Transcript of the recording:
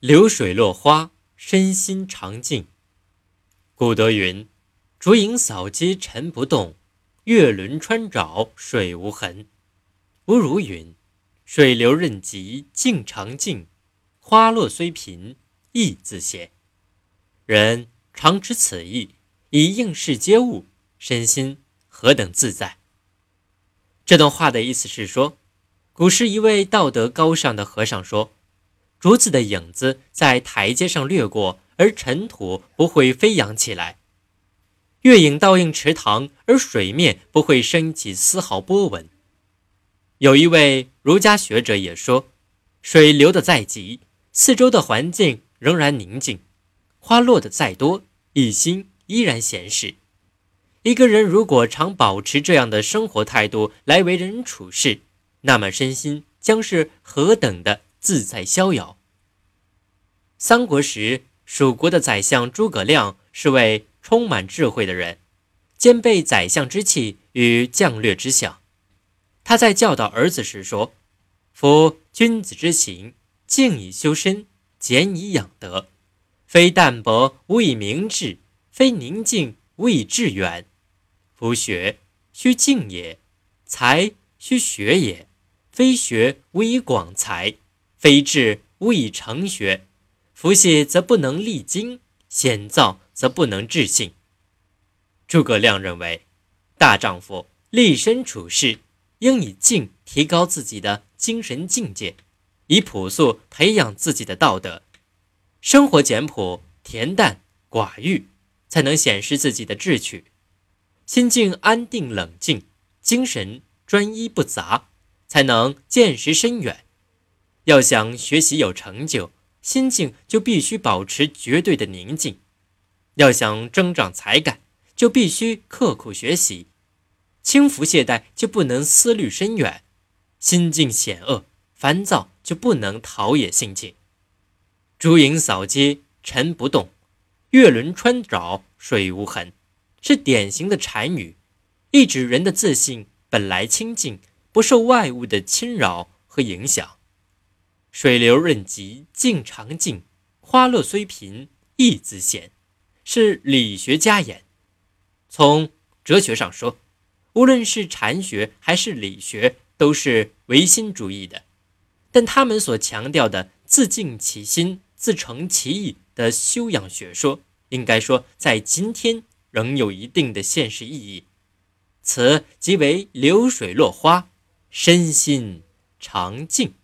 流水落花，身心常静。古德云：“竹影扫阶尘不动，月轮穿沼水无痕。”吴如云：“水流任急，静常静；花落虽贫，意自闲。”人常持此意，以应世接物，身心何等自在。这段话的意思是说，古时一位道德高尚的和尚说。竹子的影子在台阶上掠过，而尘土不会飞扬起来；月影倒映池塘，而水面不会升起丝毫波纹。有一位儒家学者也说：“水流得再急，四周的环境仍然宁静；花落得再多，一心依然闲适。”一个人如果常保持这样的生活态度来为人处事，那么身心将是何等的！自在逍遥。三国时，蜀国的宰相诸葛亮是位充满智慧的人，兼备宰相之气与将略之相。他在教导儿子时说：“夫君子之行，静以修身，俭以养德。非淡泊无以明志，非宁静无以致远。夫学须静也，才须学也。非学无以广才。”非智无以成学，夫羲则不能立经，险躁则不能治性。诸葛亮认为，大丈夫立身处世，应以静提高自己的精神境界，以朴素培养自己的道德。生活简朴、恬淡、寡欲，才能显示自己的志趣。心境安定冷静，精神专一不杂，才能见识深远。要想学习有成就，心境就必须保持绝对的宁静；要想增长才干，就必须刻苦学习；轻浮懈怠就不能思虑深远；心境险恶、烦躁就不能陶冶性情。竹影扫街尘不动，月轮穿沼水无痕，是典型的禅语，意指人的自信本来清净，不受外物的侵扰和影响。水流任急，静常静；花落虽贫，意自闲，是理学家言。从哲学上说，无论是禅学还是理学，都是唯心主义的。但他们所强调的“自净其心，自成其意”的修养学说，应该说在今天仍有一定的现实意义。此即为流水落花，身心常静。